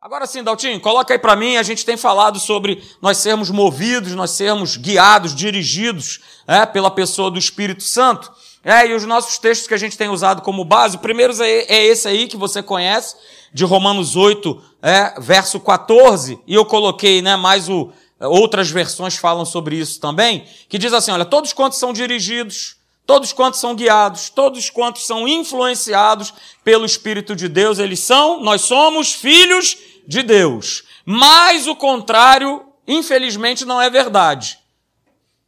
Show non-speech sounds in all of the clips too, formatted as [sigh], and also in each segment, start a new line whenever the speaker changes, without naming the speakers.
Agora sim, Daltinho, coloca aí para mim. A gente tem falado sobre nós sermos movidos, nós sermos guiados, dirigidos é, pela pessoa do Espírito Santo. É, e os nossos textos que a gente tem usado como base, o primeiro é, é esse aí que você conhece, de Romanos 8, é, verso 14, e eu coloquei né, mais o. Outras versões falam sobre isso também, que diz assim: olha, todos quantos são dirigidos, todos quantos são guiados, todos quantos são influenciados pelo Espírito de Deus, eles são, nós somos filhos de Deus. Mas o contrário, infelizmente, não é verdade.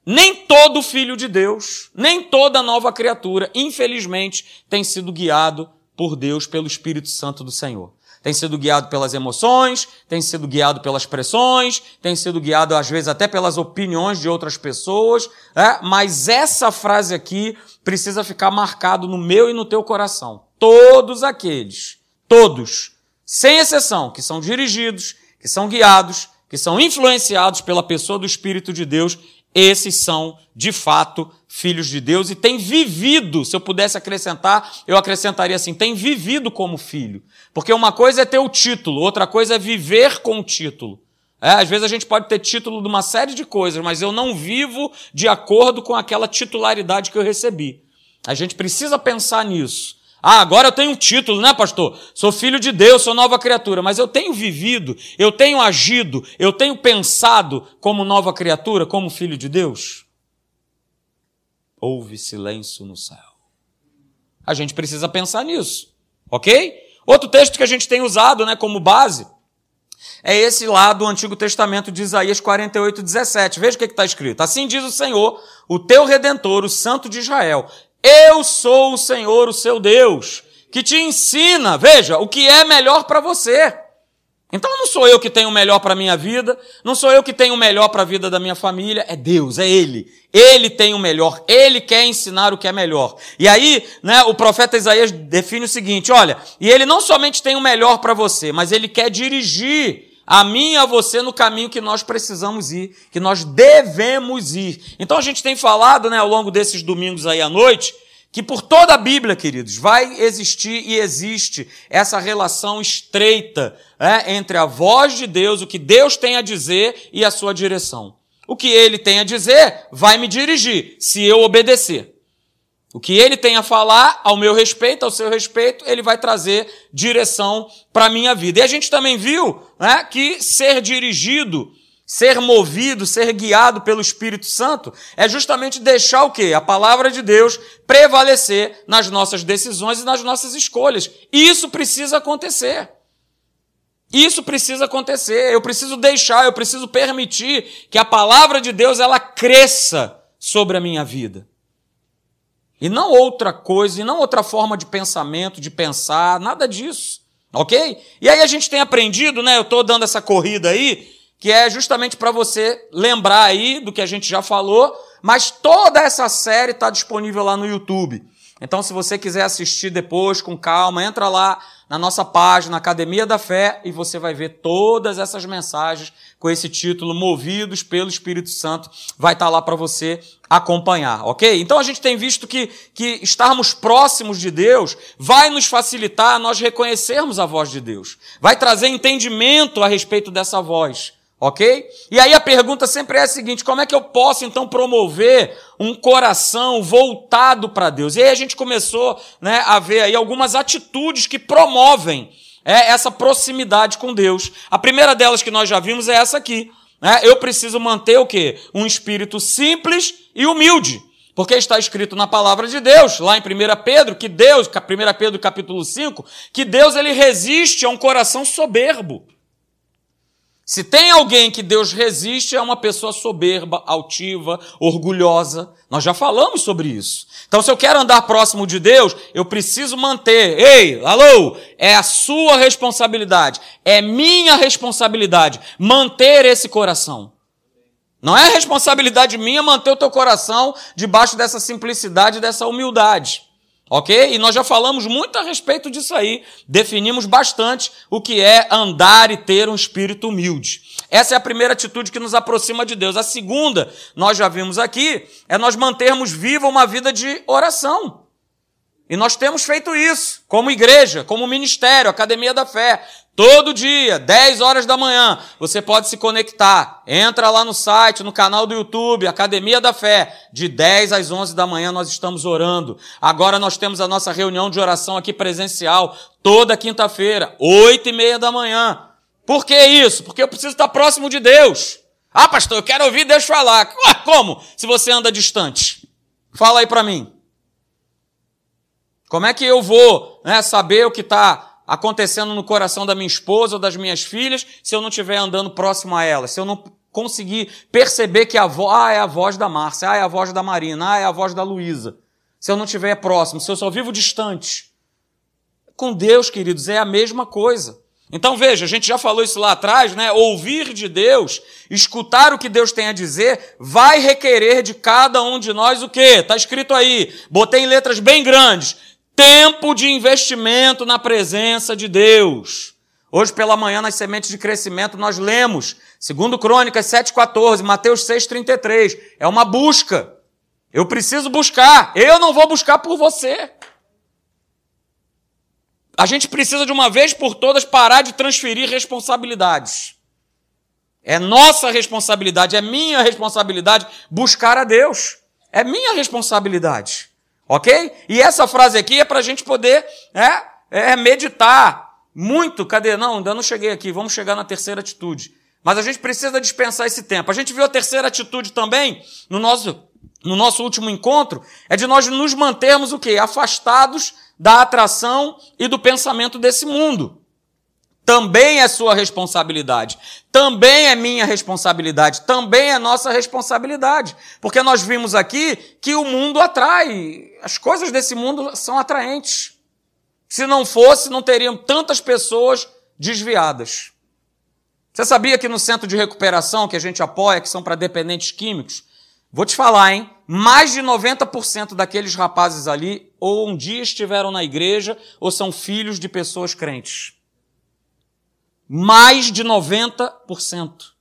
Nem todo filho de Deus, nem toda nova criatura, infelizmente, tem sido guiado por Deus, pelo Espírito Santo do Senhor. Tem sido guiado pelas emoções, tem sido guiado pelas pressões, tem sido guiado às vezes até pelas opiniões de outras pessoas, é? mas essa frase aqui precisa ficar marcado no meu e no teu coração. Todos aqueles, todos sem exceção, que são dirigidos, que são guiados, que são influenciados pela pessoa do Espírito de Deus, esses são, de fato, filhos de Deus e têm vivido, se eu pudesse acrescentar, eu acrescentaria assim, têm vivido como filho. Porque uma coisa é ter o título, outra coisa é viver com o título. É, às vezes a gente pode ter título de uma série de coisas, mas eu não vivo de acordo com aquela titularidade que eu recebi. A gente precisa pensar nisso. Ah, agora eu tenho um título, né, pastor? Sou filho de Deus, sou nova criatura, mas eu tenho vivido, eu tenho agido, eu tenho pensado como nova criatura, como filho de Deus? Houve silêncio no céu. A gente precisa pensar nisso, ok? Outro texto que a gente tem usado, né, como base, é esse lá do Antigo Testamento de Isaías 48, 17. Veja o que está escrito. Assim diz o Senhor, o teu redentor, o Santo de Israel. Eu sou o Senhor, o seu Deus, que te ensina, veja, o que é melhor para você. Então não sou eu que tenho o melhor para a minha vida, não sou eu que tenho o melhor para a vida da minha família, é Deus, é Ele. Ele tem o melhor, Ele quer ensinar o que é melhor. E aí, né, o profeta Isaías define o seguinte: olha, e Ele não somente tem o melhor para você, mas Ele quer dirigir a mim e a você no caminho que nós precisamos ir, que nós devemos ir. Então a gente tem falado, né, ao longo desses domingos aí à noite, que por toda a Bíblia, queridos, vai existir e existe essa relação estreita né, entre a voz de Deus, o que Deus tem a dizer e a sua direção. O que ele tem a dizer vai me dirigir, se eu obedecer. O que ele tem a falar ao meu respeito, ao seu respeito, ele vai trazer direção para a minha vida. E a gente também viu né, que ser dirigido, ser movido, ser guiado pelo Espírito Santo é justamente deixar o quê? A palavra de Deus prevalecer nas nossas decisões e nas nossas escolhas. E isso precisa acontecer. Isso precisa acontecer. Eu preciso deixar, eu preciso permitir que a palavra de Deus ela cresça sobre a minha vida. E não outra coisa, e não outra forma de pensamento, de pensar, nada disso. Ok? E aí a gente tem aprendido, né? Eu estou dando essa corrida aí, que é justamente para você lembrar aí do que a gente já falou, mas toda essa série está disponível lá no YouTube. Então, se você quiser assistir depois com calma, entra lá na nossa página Academia da Fé e você vai ver todas essas mensagens com esse título Movidos pelo Espírito Santo. Vai estar tá lá para você acompanhar, ok? Então a gente tem visto que, que estarmos próximos de Deus vai nos facilitar nós reconhecermos a voz de Deus. Vai trazer entendimento a respeito dessa voz. Ok? E aí a pergunta sempre é a seguinte: como é que eu posso então promover um coração voltado para Deus? E aí a gente começou né, a ver aí algumas atitudes que promovem é, essa proximidade com Deus. A primeira delas que nós já vimos é essa aqui. Né? Eu preciso manter o quê? Um espírito simples e humilde. Porque está escrito na palavra de Deus, lá em 1 Pedro, que Deus, 1 Pedro capítulo 5, que Deus ele resiste a um coração soberbo. Se tem alguém que Deus resiste, é uma pessoa soberba, altiva, orgulhosa. Nós já falamos sobre isso. Então, se eu quero andar próximo de Deus, eu preciso manter. Ei, alô, é a sua responsabilidade, é minha responsabilidade manter esse coração. Não é responsabilidade minha manter o teu coração debaixo dessa simplicidade, dessa humildade. Ok? E nós já falamos muito a respeito disso aí. Definimos bastante o que é andar e ter um espírito humilde. Essa é a primeira atitude que nos aproxima de Deus. A segunda, nós já vimos aqui, é nós mantermos viva uma vida de oração. E nós temos feito isso, como igreja, como ministério, Academia da Fé. Todo dia, 10 horas da manhã, você pode se conectar. Entra lá no site, no canal do YouTube, Academia da Fé. De 10 às 11 da manhã nós estamos orando. Agora nós temos a nossa reunião de oração aqui presencial, toda quinta-feira, 8 e meia da manhã. Por que isso? Porque eu preciso estar próximo de Deus. Ah, pastor, eu quero ouvir Deus falar. Ué, como? Se você anda distante. Fala aí para mim. Como é que eu vou né, saber o que está acontecendo no coração da minha esposa ou das minhas filhas se eu não estiver andando próximo a elas? Se eu não conseguir perceber que a voz ah, é a voz da Márcia, ah, é a voz da Marina, ah, é a voz da Luísa. Se eu não estiver próximo, se eu só vivo distante. Com Deus, queridos, é a mesma coisa. Então veja, a gente já falou isso lá atrás, né? Ouvir de Deus, escutar o que Deus tem a dizer, vai requerer de cada um de nós o quê? Está escrito aí, botei em letras bem grandes tempo de investimento na presença de Deus. Hoje pela manhã, nas sementes de crescimento, nós lemos, segundo Crônicas 7,14, Mateus 6,33. É uma busca. Eu preciso buscar. Eu não vou buscar por você. A gente precisa de uma vez por todas parar de transferir responsabilidades. É nossa responsabilidade, é minha responsabilidade buscar a Deus. É minha responsabilidade. Ok? E essa frase aqui é para a gente poder é, é, meditar muito. Cadê? Não, ainda não cheguei aqui. Vamos chegar na terceira atitude. Mas a gente precisa dispensar esse tempo. A gente viu a terceira atitude também no nosso, no nosso último encontro, é de nós nos mantermos o quê? Afastados da atração e do pensamento desse mundo também é sua responsabilidade, também é minha responsabilidade, também é nossa responsabilidade. Porque nós vimos aqui que o mundo atrai, as coisas desse mundo são atraentes. Se não fosse, não teriam tantas pessoas desviadas. Você sabia que no centro de recuperação que a gente apoia, que são para dependentes químicos, vou te falar, hein? Mais de 90% daqueles rapazes ali ou um dia estiveram na igreja ou são filhos de pessoas crentes. Mais de 90%.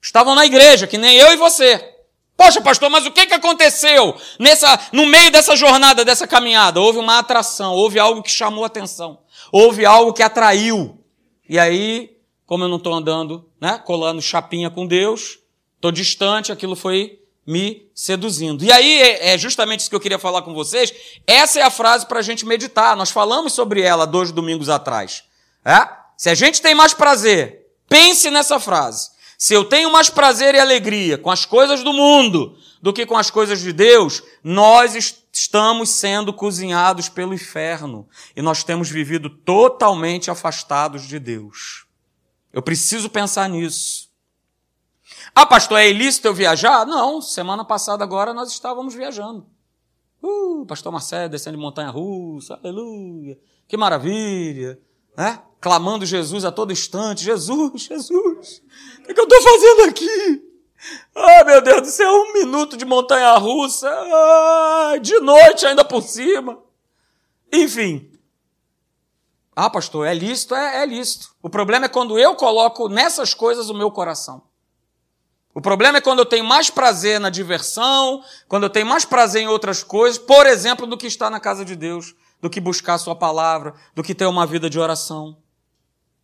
Estavam na igreja, que nem eu e você. Poxa, pastor, mas o que, que aconteceu nessa, no meio dessa jornada, dessa caminhada? Houve uma atração, houve algo que chamou atenção, houve algo que atraiu. E aí, como eu não estou andando, né, colando chapinha com Deus, estou distante, aquilo foi me seduzindo. E aí é, é justamente isso que eu queria falar com vocês. Essa é a frase para a gente meditar. Nós falamos sobre ela dois domingos atrás. É? Se a gente tem mais prazer, pense nessa frase. Se eu tenho mais prazer e alegria com as coisas do mundo do que com as coisas de Deus, nós estamos sendo cozinhados pelo inferno e nós temos vivido totalmente afastados de Deus. Eu preciso pensar nisso. Ah, pastor, é ilícito eu viajar? Não, semana passada agora nós estávamos viajando. Uh, pastor Marcelo descendo de montanha russa, aleluia, que maravilha, né? Clamando Jesus a todo instante, Jesus, Jesus, o que, que eu estou fazendo aqui? Ah, meu Deus do céu, um minuto de montanha russa, ah, de noite ainda por cima. Enfim. Ah, pastor, é lícito? É, é lícito. O problema é quando eu coloco nessas coisas o meu coração. O problema é quando eu tenho mais prazer na diversão, quando eu tenho mais prazer em outras coisas, por exemplo, do que estar na casa de Deus, do que buscar a sua palavra, do que ter uma vida de oração.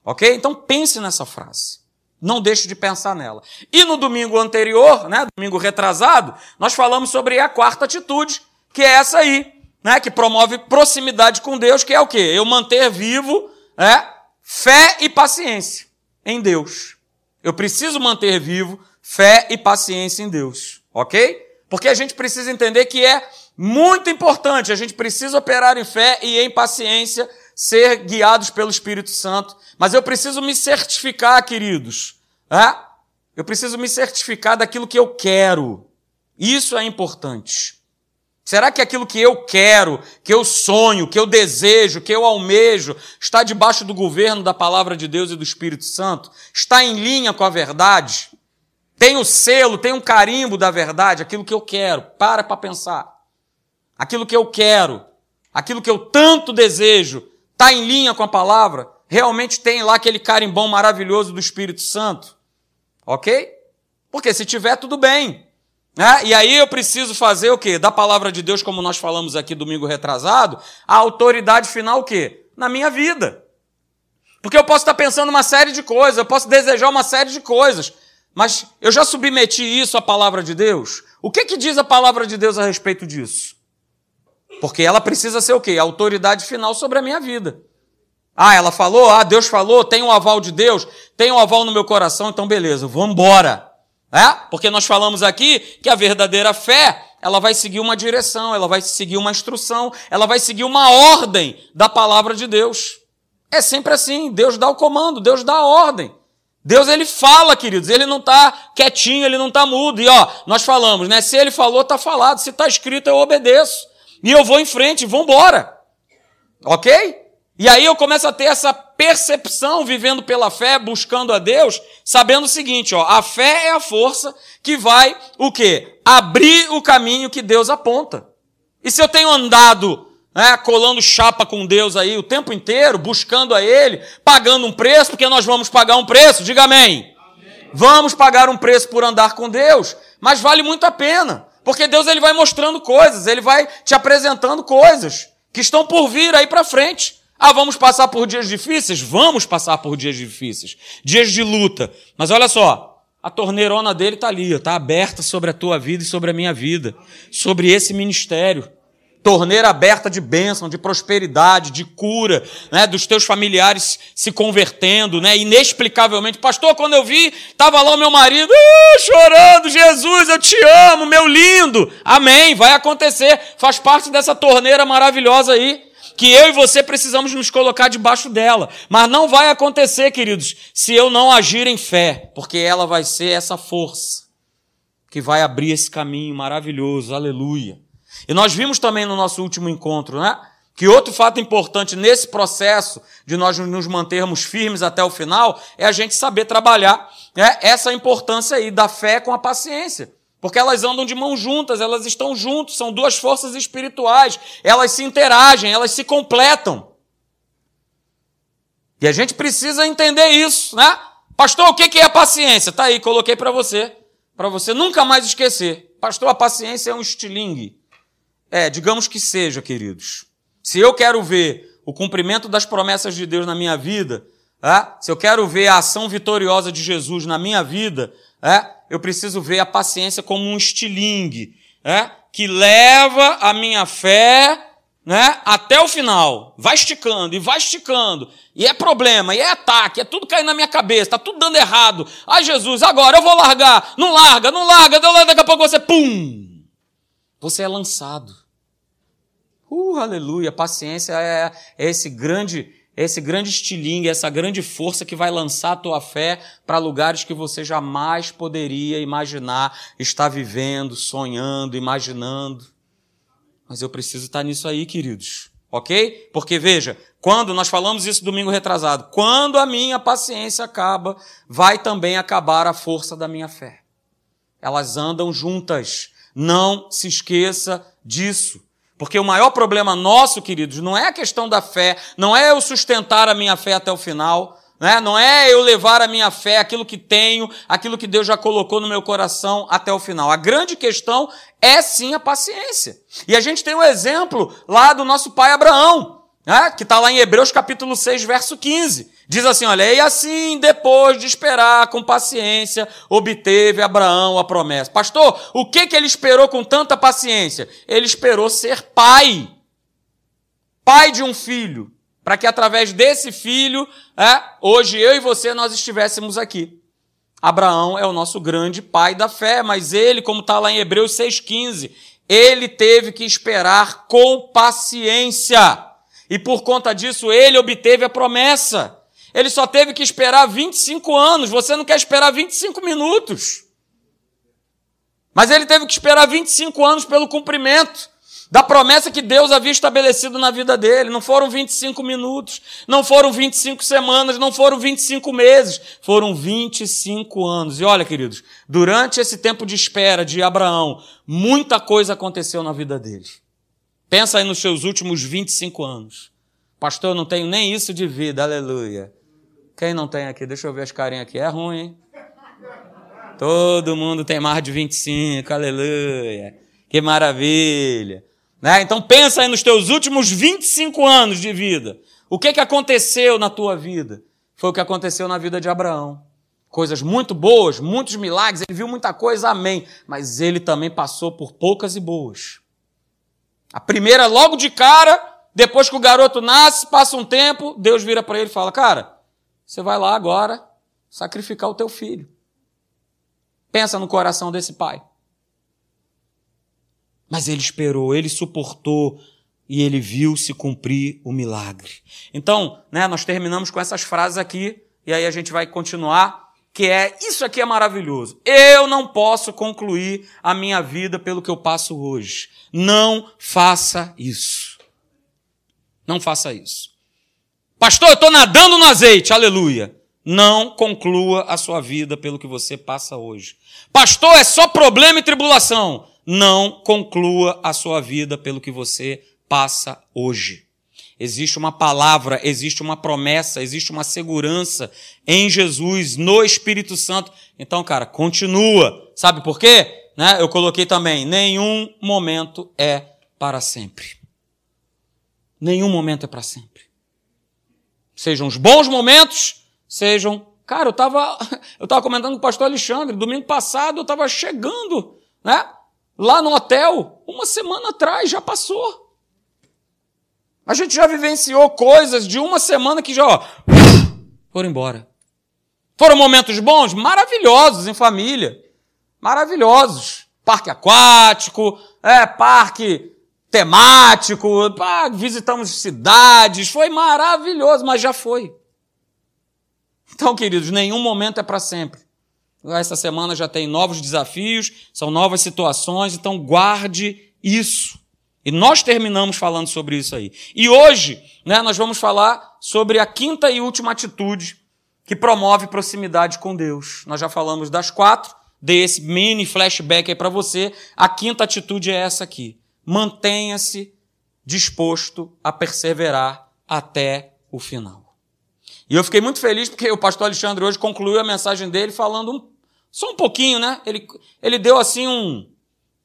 Ok? Então pense nessa frase. Não deixe de pensar nela. E no domingo anterior, né, domingo retrasado, nós falamos sobre a quarta atitude, que é essa aí, né, que promove proximidade com Deus, que é o quê? Eu manter vivo é, fé e paciência em Deus. Eu preciso manter vivo fé e paciência em Deus, ok? Porque a gente precisa entender que é muito importante, a gente precisa operar em fé e em paciência, ser guiados pelo Espírito Santo. Mas eu preciso me certificar, queridos. É? Eu preciso me certificar daquilo que eu quero. Isso é importante. Será que aquilo que eu quero, que eu sonho, que eu desejo, que eu almejo, está debaixo do governo da palavra de Deus e do Espírito Santo? Está em linha com a verdade? Tem o selo, tem um carimbo da verdade, aquilo que eu quero. Para para pensar. Aquilo que eu quero, aquilo que eu tanto desejo, está em linha com a palavra? Realmente tem lá aquele carimbão maravilhoso do Espírito Santo? Ok? Porque se tiver, tudo bem. Né? E aí eu preciso fazer o quê? Da palavra de Deus, como nós falamos aqui domingo retrasado, a autoridade final o quê? Na minha vida. Porque eu posso estar pensando uma série de coisas, eu posso desejar uma série de coisas, mas eu já submeti isso à palavra de Deus? O que, que diz a palavra de Deus a respeito disso? Porque ela precisa ser o quê? A autoridade final sobre a minha vida. Ah, ela falou, ah, Deus falou, tem um aval de Deus, tem um aval no meu coração, então beleza, vamos embora. É? Porque nós falamos aqui que a verdadeira fé, ela vai seguir uma direção, ela vai seguir uma instrução, ela vai seguir uma ordem da palavra de Deus. É sempre assim, Deus dá o comando, Deus dá a ordem. Deus ele fala, queridos, ele não está quietinho, ele não está mudo. E ó, nós falamos, né? Se ele falou, está falado. Se está escrito, eu obedeço. E eu vou em frente, vou embora. Ok? E aí eu começo a ter essa percepção vivendo pela fé, buscando a Deus, sabendo o seguinte, ó, a fé é a força que vai o quê? Abrir o caminho que Deus aponta. E se eu tenho andado né, colando chapa com Deus aí o tempo inteiro, buscando a Ele, pagando um preço, porque nós vamos pagar um preço, diga amém. amém. Vamos pagar um preço por andar com Deus, mas vale muito a pena, porque Deus ele vai mostrando coisas, Ele vai te apresentando coisas que estão por vir aí para frente. Ah, vamos passar por dias difíceis? Vamos passar por dias difíceis. Dias de luta. Mas olha só, a torneirona dele está ali, está aberta sobre a tua vida e sobre a minha vida. Sobre esse ministério. Torneira aberta de bênção, de prosperidade, de cura, né, dos teus familiares se convertendo, né, inexplicavelmente. Pastor, quando eu vi, estava lá o meu marido uh, chorando, Jesus, eu te amo, meu lindo. Amém, vai acontecer, faz parte dessa torneira maravilhosa aí que eu e você precisamos nos colocar debaixo dela. Mas não vai acontecer, queridos, se eu não agir em fé, porque ela vai ser essa força que vai abrir esse caminho maravilhoso. Aleluia. E nós vimos também no nosso último encontro, né? Que outro fato importante nesse processo de nós nos mantermos firmes até o final é a gente saber trabalhar né, essa importância aí da fé com a paciência. Porque elas andam de mãos juntas, elas estão juntos, são duas forças espirituais, elas se interagem, elas se completam. E a gente precisa entender isso, né? Pastor, o que é a paciência? Tá aí, coloquei para você, para você nunca mais esquecer. Pastor, a paciência é um estilingue. É, digamos que seja, queridos. Se eu quero ver o cumprimento das promessas de Deus na minha vida, é? se eu quero ver a ação vitoriosa de Jesus na minha vida, é? eu preciso ver a paciência como um estilingue, é? que leva a minha fé né, até o final. Vai esticando e vai esticando. E é problema, e é ataque, é tudo caindo na minha cabeça, está tudo dando errado. Ai, Jesus, agora eu vou largar. Não larga, não larga, daqui a pouco você, pum! Você é lançado. Uh, aleluia. Paciência é, é esse grande esse grande estilingue, essa grande força que vai lançar a tua fé para lugares que você jamais poderia imaginar estar vivendo, sonhando, imaginando. Mas eu preciso estar nisso aí, queridos. Ok? Porque veja, quando nós falamos isso domingo retrasado, quando a minha paciência acaba, vai também acabar a força da minha fé. Elas andam juntas. Não se esqueça disso. Porque o maior problema nosso, queridos, não é a questão da fé, não é eu sustentar a minha fé até o final, né? não é eu levar a minha fé, aquilo que tenho, aquilo que Deus já colocou no meu coração até o final. A grande questão é sim a paciência. E a gente tem um exemplo lá do nosso pai Abraão, né? que está lá em Hebreus capítulo 6, verso 15. Diz assim, olha, e assim, depois de esperar com paciência, obteve Abraão a promessa. Pastor, o que, que ele esperou com tanta paciência? Ele esperou ser pai. Pai de um filho. Para que através desse filho, é, hoje eu e você, nós estivéssemos aqui. Abraão é o nosso grande pai da fé, mas ele, como está lá em Hebreus 6,15, ele teve que esperar com paciência. E por conta disso, ele obteve a promessa. Ele só teve que esperar 25 anos. Você não quer esperar 25 minutos. Mas ele teve que esperar 25 anos pelo cumprimento da promessa que Deus havia estabelecido na vida dele. Não foram 25 minutos, não foram 25 semanas, não foram 25 meses, foram 25 anos. E olha, queridos, durante esse tempo de espera de Abraão, muita coisa aconteceu na vida dele. Pensa aí nos seus últimos 25 anos. Pastor, eu não tenho nem isso de vida, aleluia. Quem não tem aqui? Deixa eu ver as carinhas aqui. É ruim, hein? Todo mundo tem mais de 25, aleluia. Que maravilha. Né? Então pensa aí nos teus últimos 25 anos de vida. O que, que aconteceu na tua vida? Foi o que aconteceu na vida de Abraão. Coisas muito boas, muitos milagres, ele viu muita coisa, amém. Mas ele também passou por poucas e boas. A primeira, logo de cara, depois que o garoto nasce, passa um tempo, Deus vira para ele e fala: Cara, você vai lá agora sacrificar o teu filho. Pensa no coração desse pai. Mas ele esperou, ele suportou e ele viu se cumprir o milagre. Então, né, nós terminamos com essas frases aqui e aí a gente vai continuar, que é isso aqui é maravilhoso. Eu não posso concluir a minha vida pelo que eu passo hoje. Não faça isso. Não faça isso. Pastor, eu estou nadando no azeite, aleluia. Não conclua a sua vida pelo que você passa hoje. Pastor, é só problema e tribulação. Não conclua a sua vida pelo que você passa hoje. Existe uma palavra, existe uma promessa, existe uma segurança em Jesus, no Espírito Santo. Então, cara, continua. Sabe por quê? Né? Eu coloquei também: nenhum momento é para sempre. Nenhum momento é para sempre. Sejam os bons momentos, sejam. Cara, eu estava [laughs] eu tava comentando com o pastor Alexandre, domingo passado eu estava chegando, né? Lá no hotel, uma semana atrás, já passou. A gente já vivenciou coisas de uma semana que já ó, [laughs] foram embora. Foram momentos bons, maravilhosos em família. Maravilhosos. Parque aquático, é, parque temático, pá, visitamos cidades, foi maravilhoso, mas já foi. Então, queridos, nenhum momento é para sempre. Essa semana já tem novos desafios, são novas situações, então guarde isso. E nós terminamos falando sobre isso aí. E hoje, né, nós vamos falar sobre a quinta e última atitude que promove proximidade com Deus. Nós já falamos das quatro, dei esse mini flashback aí para você. A quinta atitude é essa aqui. Mantenha-se disposto a perseverar até o final. E eu fiquei muito feliz porque o pastor Alexandre hoje concluiu a mensagem dele falando um, só um pouquinho, né? Ele, ele deu assim um,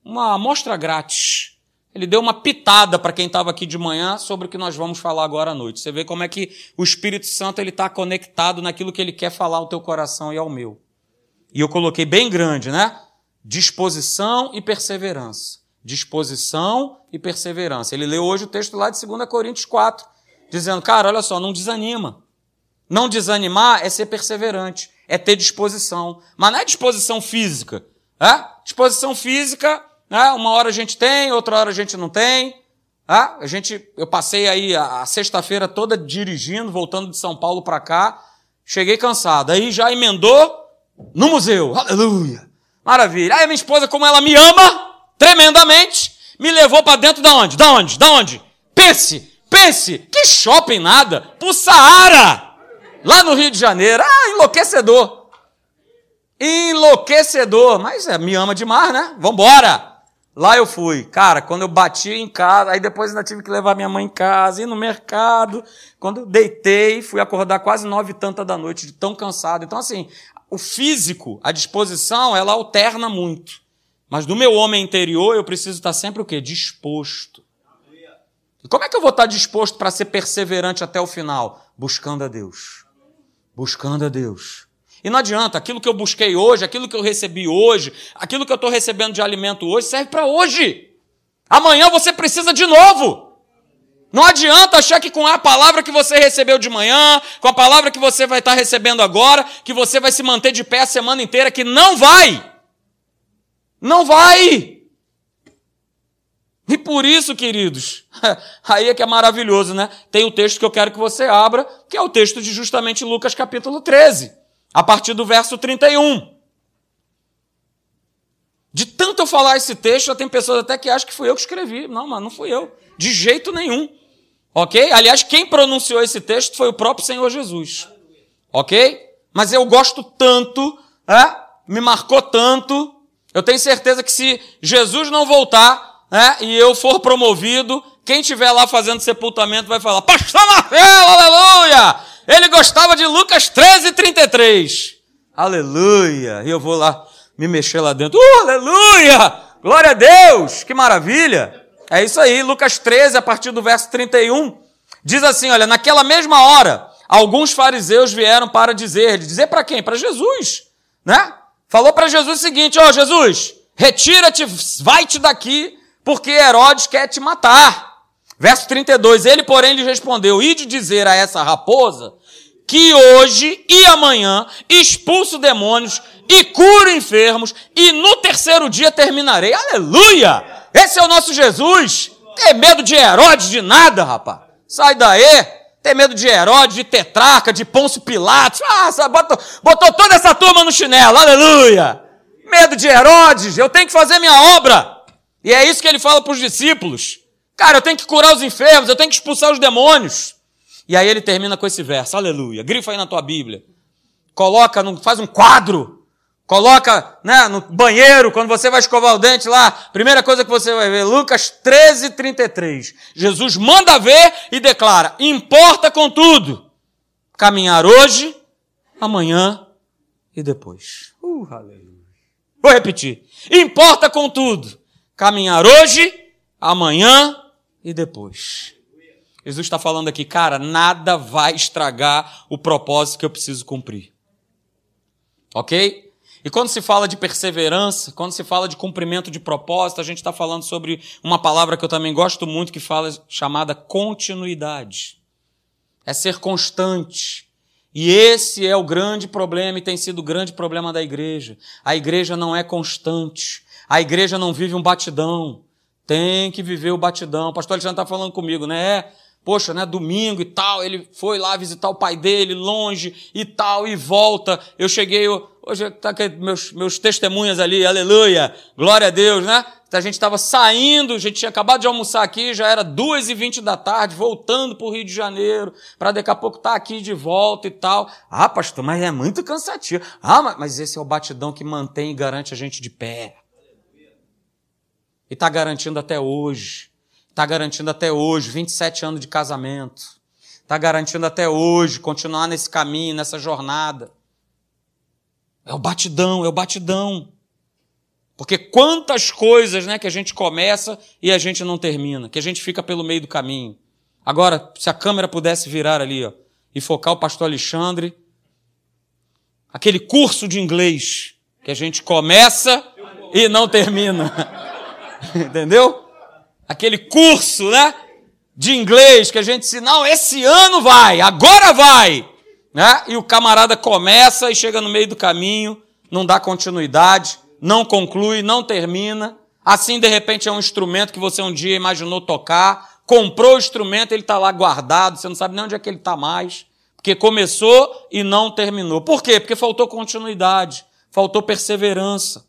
uma amostra grátis. Ele deu uma pitada para quem estava aqui de manhã sobre o que nós vamos falar agora à noite. Você vê como é que o Espírito Santo ele está conectado naquilo que ele quer falar ao teu coração e ao meu. E eu coloquei bem grande, né? Disposição e perseverança. Disposição e perseverança. Ele leu hoje o texto lá de 2 Coríntios 4, dizendo, cara, olha só, não desanima. Não desanimar é ser perseverante, é ter disposição. Mas não é disposição física. É? Disposição física, né? uma hora a gente tem, outra hora a gente não tem. É? A gente, eu passei aí a, a sexta-feira toda dirigindo, voltando de São Paulo para cá. Cheguei cansado. Aí já emendou no museu. Aleluia. Maravilha. Aí minha esposa, como ela me ama tremendamente, me levou para dentro da onde? Da onde? Da onde? Pense, pense, que shopping nada, pro Saara lá no Rio de Janeiro. Ah, enlouquecedor. Enlouquecedor. Mas é, me ama demais, né? Vambora. Lá eu fui. Cara, quando eu bati em casa, aí depois ainda tive que levar minha mãe em casa, ir no mercado. Quando eu deitei, fui acordar quase nove e tanta da noite, de tão cansado. Então, assim, o físico, a disposição, ela alterna muito. Mas do meu homem interior, eu preciso estar sempre o quê? Disposto. E como é que eu vou estar disposto para ser perseverante até o final? Buscando a Deus buscando a Deus. E não adianta, aquilo que eu busquei hoje, aquilo que eu recebi hoje, aquilo que eu estou recebendo de alimento hoje, serve para hoje. Amanhã você precisa de novo. Não adianta achar que com a palavra que você recebeu de manhã, com a palavra que você vai estar recebendo agora, que você vai se manter de pé a semana inteira, que não vai. Não vai. E por isso, queridos, [laughs] aí é que é maravilhoso, né? Tem o texto que eu quero que você abra, que é o texto de justamente Lucas capítulo 13, a partir do verso 31. De tanto eu falar esse texto, já tem pessoas até que acham que fui eu que escrevi. Não, mas não fui eu. De jeito nenhum. Ok? Aliás, quem pronunciou esse texto foi o próprio Senhor Jesus. Ok? Mas eu gosto tanto, é? me marcou tanto. Eu tenho certeza que se Jesus não voltar, né, e eu for promovido, quem estiver lá fazendo sepultamento vai falar, Pastor Marcelo, aleluia! Ele gostava de Lucas 13, 33. Aleluia! E eu vou lá, me mexer lá dentro. Uh, aleluia! Glória a Deus! Que maravilha! É isso aí, Lucas 13, a partir do verso 31, diz assim: olha, naquela mesma hora, alguns fariseus vieram para dizer, dizer para quem? Para Jesus, né? Falou para Jesus o seguinte: ó, oh, Jesus, retira-te, vai-te daqui, porque Herodes quer te matar. Verso 32, ele, porém, lhe respondeu: Ide dizer a essa raposa que hoje e amanhã expulso demônios e curo enfermos, e no terceiro dia terminarei. Aleluia! Esse é o nosso Jesus. Tem medo de Herodes de nada, rapaz. Sai daí. Tem medo de Herodes, de Tetraca, de Pôncio Pilatos. Ah, botou, botou toda essa turma no chinelo. Aleluia! Medo de Herodes. Eu tenho que fazer minha obra. E é isso que ele fala para os discípulos. Cara, eu tenho que curar os enfermos, eu tenho que expulsar os demônios. E aí ele termina com esse verso, aleluia. Grifa aí na tua Bíblia. Coloca, faz um quadro. Coloca né, no banheiro, quando você vai escovar o dente lá, primeira coisa que você vai ver, Lucas 13, 33. Jesus manda ver e declara: importa contudo caminhar hoje, amanhã e depois. Uh, aleluia. Vou repetir. Importa contudo caminhar hoje, amanhã e depois. Jesus está falando aqui, cara, nada vai estragar o propósito que eu preciso cumprir. Ok? E quando se fala de perseverança, quando se fala de cumprimento de propósito, a gente está falando sobre uma palavra que eu também gosto muito, que fala chamada continuidade. É ser constante. E esse é o grande problema e tem sido o grande problema da igreja. A igreja não é constante. A igreja não vive um batidão. Tem que viver o batidão. O pastor Alexandre está falando comigo, né? É, poxa, né, domingo e tal, ele foi lá visitar o pai dele longe e tal, e volta. Eu cheguei, hoje tá aqui meus, meus testemunhas ali, aleluia, glória a Deus, né? A gente estava saindo, a gente tinha acabado de almoçar aqui, já era duas e vinte da tarde, voltando para o Rio de Janeiro, para daqui a pouco estar tá aqui de volta e tal. Ah, pastor, mas é muito cansativo. Ah, mas esse é o batidão que mantém e garante a gente de pé. E está garantindo até hoje. Está garantindo até hoje 27 anos de casamento. Está garantindo até hoje continuar nesse caminho, nessa jornada. É o batidão, é o batidão. Porque quantas coisas né, que a gente começa e a gente não termina, que a gente fica pelo meio do caminho. Agora, se a câmera pudesse virar ali ó, e focar o pastor Alexandre, aquele curso de inglês que a gente começa e não termina. [laughs] Entendeu? Aquele curso, né? De inglês que a gente disse, não, esse ano vai, agora vai. Né? E o camarada começa e chega no meio do caminho, não dá continuidade, não conclui, não termina. Assim, de repente, é um instrumento que você um dia imaginou tocar, comprou o instrumento, ele está lá guardado, você não sabe nem onde é que ele está mais, porque começou e não terminou. Por quê? Porque faltou continuidade, faltou perseverança.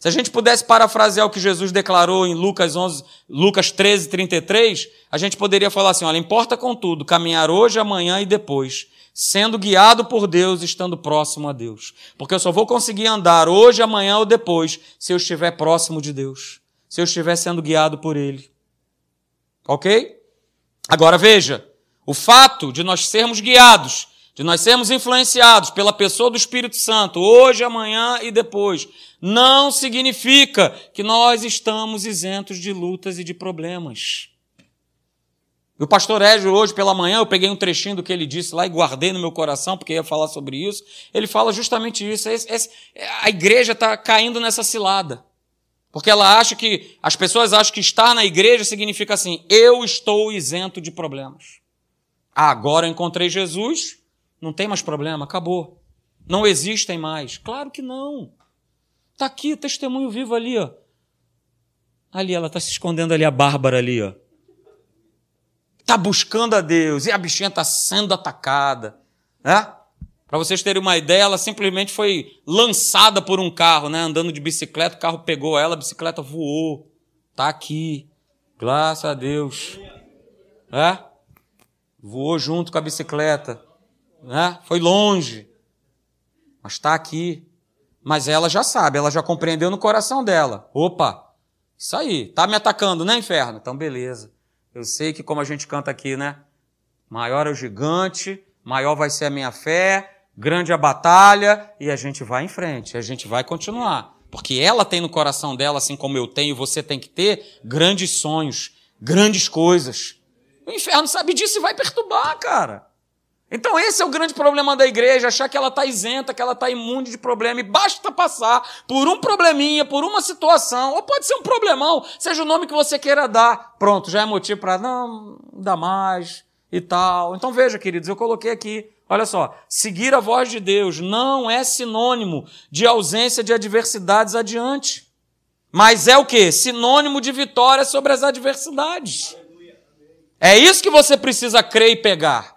Se a gente pudesse parafrasear o que Jesus declarou em Lucas 11, Lucas 13, 33, a gente poderia falar assim: olha, importa contudo caminhar hoje, amanhã e depois, sendo guiado por Deus, estando próximo a Deus. Porque eu só vou conseguir andar hoje, amanhã ou depois se eu estiver próximo de Deus, se eu estiver sendo guiado por Ele. Ok? Agora veja, o fato de nós sermos guiados de nós sermos influenciados pela pessoa do Espírito Santo, hoje, amanhã e depois, não significa que nós estamos isentos de lutas e de problemas. E o pastor Égio, hoje pela manhã, eu peguei um trechinho do que ele disse lá e guardei no meu coração, porque ia falar sobre isso. Ele fala justamente isso. Esse, esse, a igreja está caindo nessa cilada. Porque ela acha que, as pessoas acham que estar na igreja significa assim, eu estou isento de problemas. Agora eu encontrei Jesus, não tem mais problema, acabou. Não existem mais. Claro que não. Está aqui testemunho vivo ali, ó. Ali, ela está se escondendo ali, a Bárbara ali, ó. Está buscando a Deus e a bichinha está sendo atacada. Né? Para vocês terem uma ideia, ela simplesmente foi lançada por um carro, né? Andando de bicicleta, o carro pegou ela, a bicicleta voou. Está aqui. Graças a Deus. É? Voou junto com a bicicleta né? foi longe, mas está aqui. Mas ela já sabe, ela já compreendeu no coração dela. Opa, isso aí, tá me atacando, né, inferno? Então, beleza. Eu sei que, como a gente canta aqui, né? Maior é o gigante, maior vai ser a minha fé, grande a batalha, e a gente vai em frente, a gente vai continuar. Porque ela tem no coração dela, assim como eu tenho, você tem que ter, grandes sonhos, grandes coisas. O inferno sabe disso e vai perturbar, cara. Então esse é o grande problema da igreja, achar que ela está isenta, que ela está imune de problema, e basta passar por um probleminha, por uma situação, ou pode ser um problemão, seja o nome que você queira dar. Pronto, já é motivo para não, não dá mais e tal. Então veja, queridos, eu coloquei aqui, olha só, seguir a voz de Deus não é sinônimo de ausência de adversidades adiante. Mas é o que? Sinônimo de vitória sobre as adversidades. É isso que você precisa crer e pegar.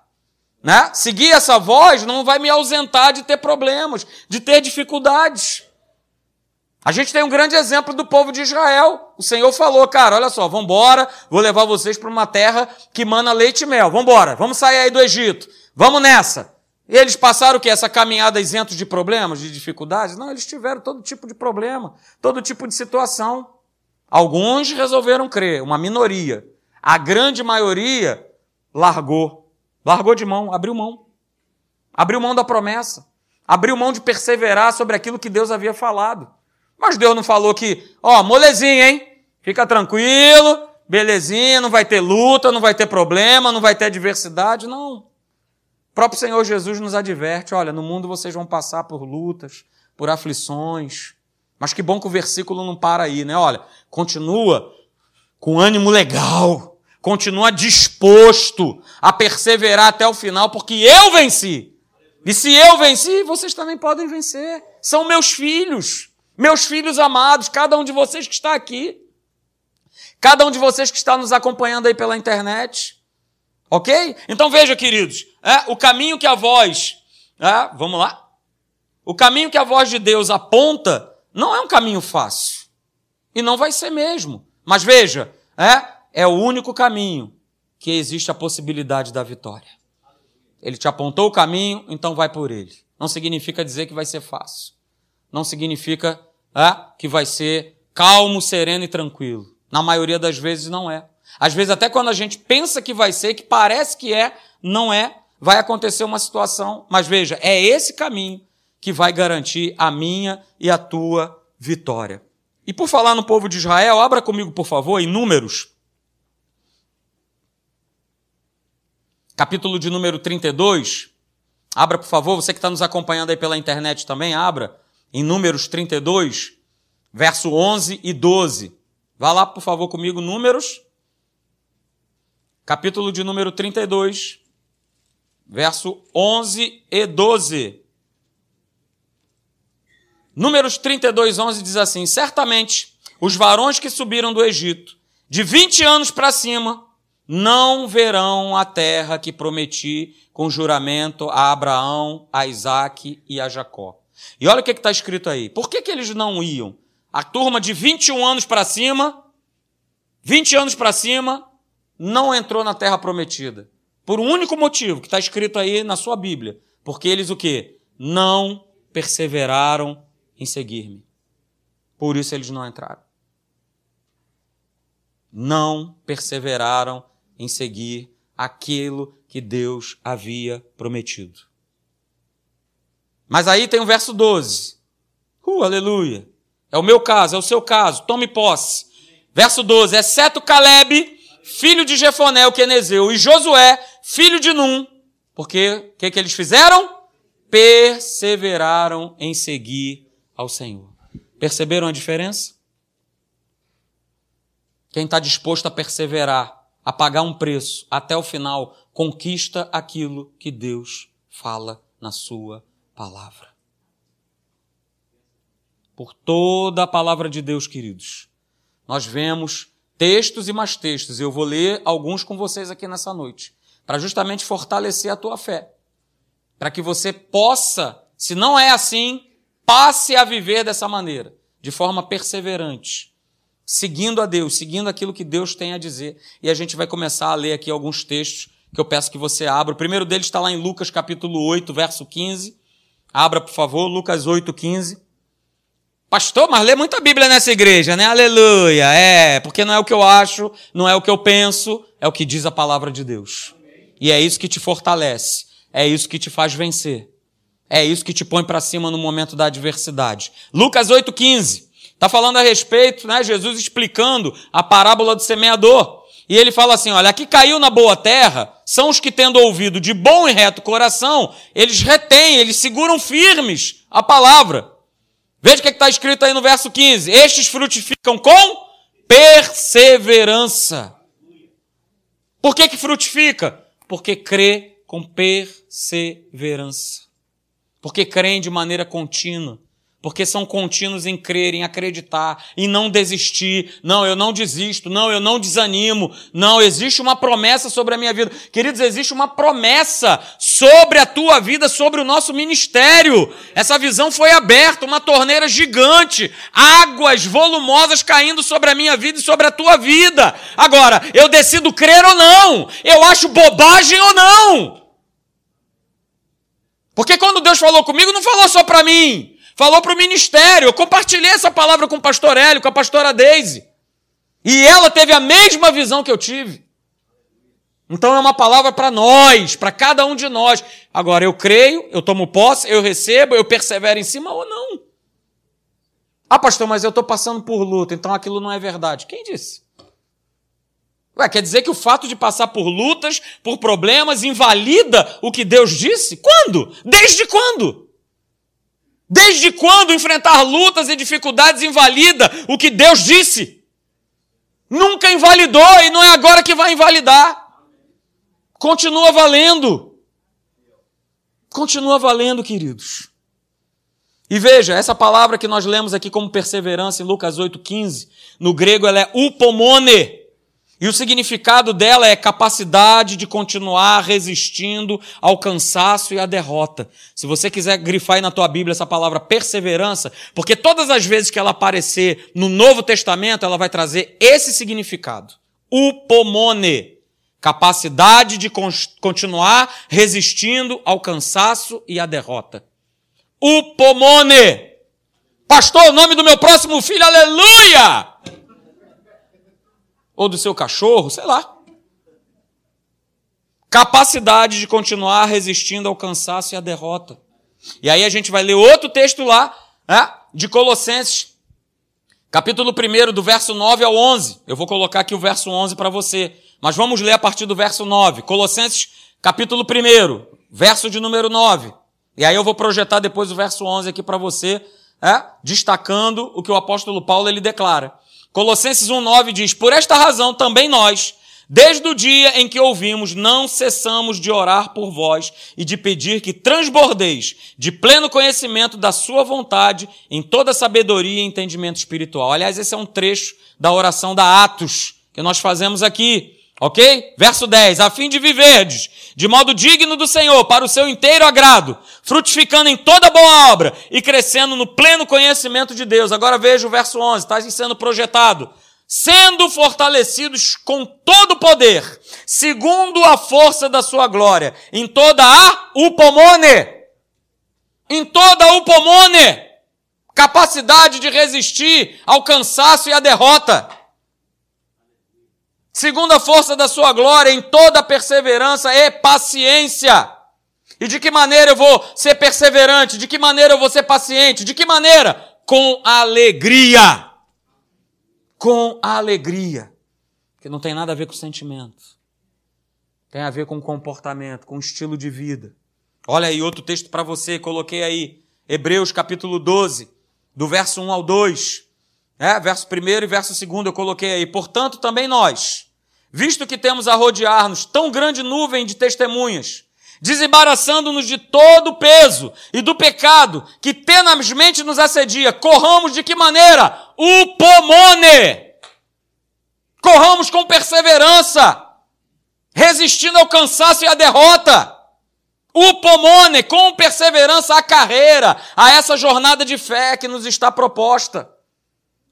Né? Seguir essa voz não vai me ausentar de ter problemas, de ter dificuldades. A gente tem um grande exemplo do povo de Israel. O Senhor falou, cara, olha só, vamos embora, vou levar vocês para uma terra que mana leite e mel. Vamos embora, vamos sair aí do Egito. Vamos nessa. E eles passaram o que? Essa caminhada isentos de problemas, de dificuldades? Não, eles tiveram todo tipo de problema, todo tipo de situação. Alguns resolveram crer, uma minoria. A grande maioria largou Largou de mão, abriu mão. Abriu mão da promessa. Abriu mão de perseverar sobre aquilo que Deus havia falado. Mas Deus não falou que, ó, molezinha, hein? Fica tranquilo, belezinha, não vai ter luta, não vai ter problema, não vai ter adversidade. Não. O próprio Senhor Jesus nos adverte: olha, no mundo vocês vão passar por lutas, por aflições. Mas que bom que o versículo não para aí, né? Olha, continua com ânimo legal continua disposto a perseverar até o final, porque eu venci. E se eu venci, vocês também podem vencer. São meus filhos, meus filhos amados, cada um de vocês que está aqui. Cada um de vocês que está nos acompanhando aí pela internet. Ok? Então veja, queridos, é, o caminho que a voz, é, vamos lá? O caminho que a voz de Deus aponta não é um caminho fácil. E não vai ser mesmo. Mas veja, é, é o único caminho que existe a possibilidade da vitória. Ele te apontou o caminho, então vai por ele. Não significa dizer que vai ser fácil. Não significa é, que vai ser calmo, sereno e tranquilo. Na maioria das vezes não é. Às vezes, até quando a gente pensa que vai ser, que parece que é, não é, vai acontecer uma situação. Mas veja, é esse caminho que vai garantir a minha e a tua vitória. E por falar no povo de Israel, abra comigo, por favor, em Números, capítulo de número 32. Abra, por favor, você que está nos acompanhando aí pela internet também, abra em Números 32, verso 11 e 12. Vá lá, por favor, comigo, Números, capítulo de número 32, verso 11 e 12. Números 32, 11 diz assim: Certamente os varões que subiram do Egito, de 20 anos para cima, não verão a terra que prometi com juramento a Abraão, a Isaac e a Jacó. E olha o que está escrito aí. Por que, que eles não iam? A turma de 21 anos para cima, 20 anos para cima, não entrou na terra prometida. Por um único motivo que está escrito aí na sua Bíblia. Porque eles o quê? Não perseveraram em seguir-me. Por isso eles não entraram. Não perseveraram em seguir aquilo que Deus havia prometido. Mas aí tem o verso 12. Uh, aleluia. É o meu caso, é o seu caso, tome posse. Verso 12: exceto Caleb, filho de Jefoné, o Quenezeu, e Josué, filho de Num, porque o que, que eles fizeram? Perseveraram em seguir ao Senhor. Perceberam a diferença? Quem está disposto a perseverar a pagar um preço até o final, conquista aquilo que Deus fala na sua palavra. Por toda a palavra de Deus, queridos, nós vemos textos e mais textos. Eu vou ler alguns com vocês aqui nessa noite, para justamente fortalecer a tua fé. Para que você possa, se não é assim, passe a viver dessa maneira, de forma perseverante seguindo a Deus, seguindo aquilo que Deus tem a dizer. E a gente vai começar a ler aqui alguns textos que eu peço que você abra. O primeiro deles está lá em Lucas capítulo 8, verso 15. Abra, por favor, Lucas 8, 15. Pastor, mas lê muita Bíblia nessa igreja, né? Aleluia. É, porque não é o que eu acho, não é o que eu penso, é o que diz a palavra de Deus. E é isso que te fortalece, é isso que te faz vencer. É isso que te põe para cima no momento da adversidade. Lucas 8,15. Está falando a respeito, né? Jesus explicando a parábola do semeador. E ele fala assim: olha, aqui caiu na boa terra, são os que, tendo ouvido de bom e reto coração, eles retêm, eles seguram firmes a palavra. Veja o que é está escrito aí no verso 15: Estes frutificam com perseverança. Por que, que frutifica? Porque crê com perseverança. Porque creem de maneira contínua porque são contínuos em crer, em acreditar, em não desistir. Não, eu não desisto. Não, eu não desanimo. Não, existe uma promessa sobre a minha vida. Queridos, existe uma promessa sobre a tua vida, sobre o nosso ministério. Essa visão foi aberta, uma torneira gigante, águas volumosas caindo sobre a minha vida e sobre a tua vida. Agora, eu decido crer ou não. Eu acho bobagem ou não. Porque quando Deus falou comigo, não falou só para mim falou para o ministério. Eu compartilhei essa palavra com o pastor Hélio, com a pastora Daisy. E ela teve a mesma visão que eu tive. Então é uma palavra para nós, para cada um de nós. Agora, eu creio, eu tomo posse, eu recebo, eu persevero em cima ou não. Ah, pastor, mas eu estou passando por luta, então aquilo não é verdade. Quem disse? Ué, quer dizer que o fato de passar por lutas, por problemas, invalida o que Deus disse? Quando? Desde quando? Desde quando enfrentar lutas e dificuldades invalida o que Deus disse? Nunca invalidou e não é agora que vai invalidar. Continua valendo. Continua valendo, queridos. E veja, essa palavra que nós lemos aqui como perseverança em Lucas 8,15, no grego ela é upomone, e o significado dela é capacidade de continuar resistindo ao cansaço e à derrota. Se você quiser grifar aí na tua Bíblia essa palavra perseverança, porque todas as vezes que ela aparecer no Novo Testamento, ela vai trazer esse significado. Upomone. Capacidade de continuar resistindo ao cansaço e à derrota. Upomone. Pastor, o nome do meu próximo filho, aleluia! Ou do seu cachorro, sei lá. Capacidade de continuar resistindo ao cansaço e à derrota. E aí a gente vai ler outro texto lá, né, de Colossenses, capítulo 1, do verso 9 ao 11. Eu vou colocar aqui o verso 11 para você, mas vamos ler a partir do verso 9. Colossenses, capítulo 1, verso de número 9. E aí eu vou projetar depois o verso 11 aqui para você, é, destacando o que o apóstolo Paulo ele declara. Colossenses 1,9 diz: Por esta razão também nós, desde o dia em que ouvimos, não cessamos de orar por vós e de pedir que transbordeis de pleno conhecimento da Sua vontade em toda sabedoria e entendimento espiritual. Aliás, esse é um trecho da oração da Atos que nós fazemos aqui. Ok? Verso 10. A fim de viverdes de modo digno do Senhor, para o seu inteiro agrado, frutificando em toda boa obra e crescendo no pleno conhecimento de Deus. Agora veja o verso 11, está sendo projetado. Sendo fortalecidos com todo o poder, segundo a força da sua glória, em toda a upomone, em toda a upomone, capacidade de resistir ao cansaço e à derrota segundo a força da sua glória, em toda perseverança e paciência. E de que maneira eu vou ser perseverante? De que maneira eu vou ser paciente? De que maneira? Com alegria. Com alegria. Que não tem nada a ver com sentimento. Tem a ver com comportamento, com estilo de vida. Olha aí outro texto para você, coloquei aí. Hebreus capítulo 12, do verso 1 ao 2. É, verso 1 e verso 2 eu coloquei aí. Portanto, também nós, visto que temos a rodear-nos tão grande nuvem de testemunhas, desembaraçando-nos de todo o peso e do pecado que tenazmente nos assedia, corramos de que maneira? O pomone! Corramos com perseverança, resistindo ao cansaço e à derrota. O pomone, com perseverança, a carreira, a essa jornada de fé que nos está proposta.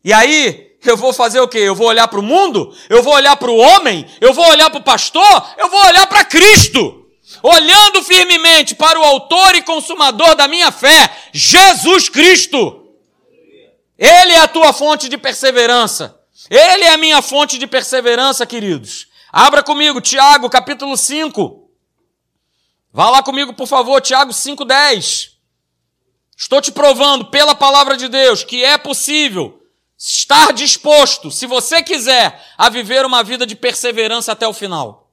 E aí, eu vou fazer o quê? Eu vou olhar para o mundo? Eu vou olhar para o homem? Eu vou olhar para o pastor? Eu vou olhar para Cristo. Olhando firmemente para o autor e consumador da minha fé, Jesus Cristo. Ele é a tua fonte de perseverança. Ele é a minha fonte de perseverança, queridos. Abra comigo, Tiago, capítulo 5. Vá lá comigo, por favor, Tiago 5,10. Estou te provando pela palavra de Deus que é possível estar disposto, se você quiser, a viver uma vida de perseverança até o final.